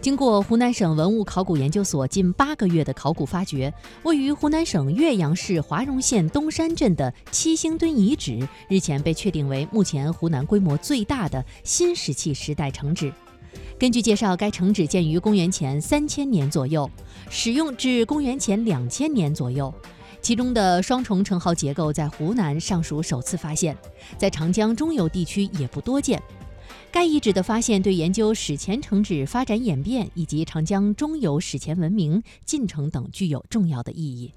经过湖南省文物考古研究所近八个月的考古发掘，位于湖南省岳阳市华容县东山镇的七星墩遗址，日前被确定为目前湖南规模最大的新石器时代城址。根据介绍，该城址建于公元前三千年左右，使用至公元前两千年左右。其中的双重城壕结构在湖南尚属首次发现，在长江中游地区也不多见。该遗址的发现对研究史前城址发展演变以及长江中游史前文明进程等具有重要的意义。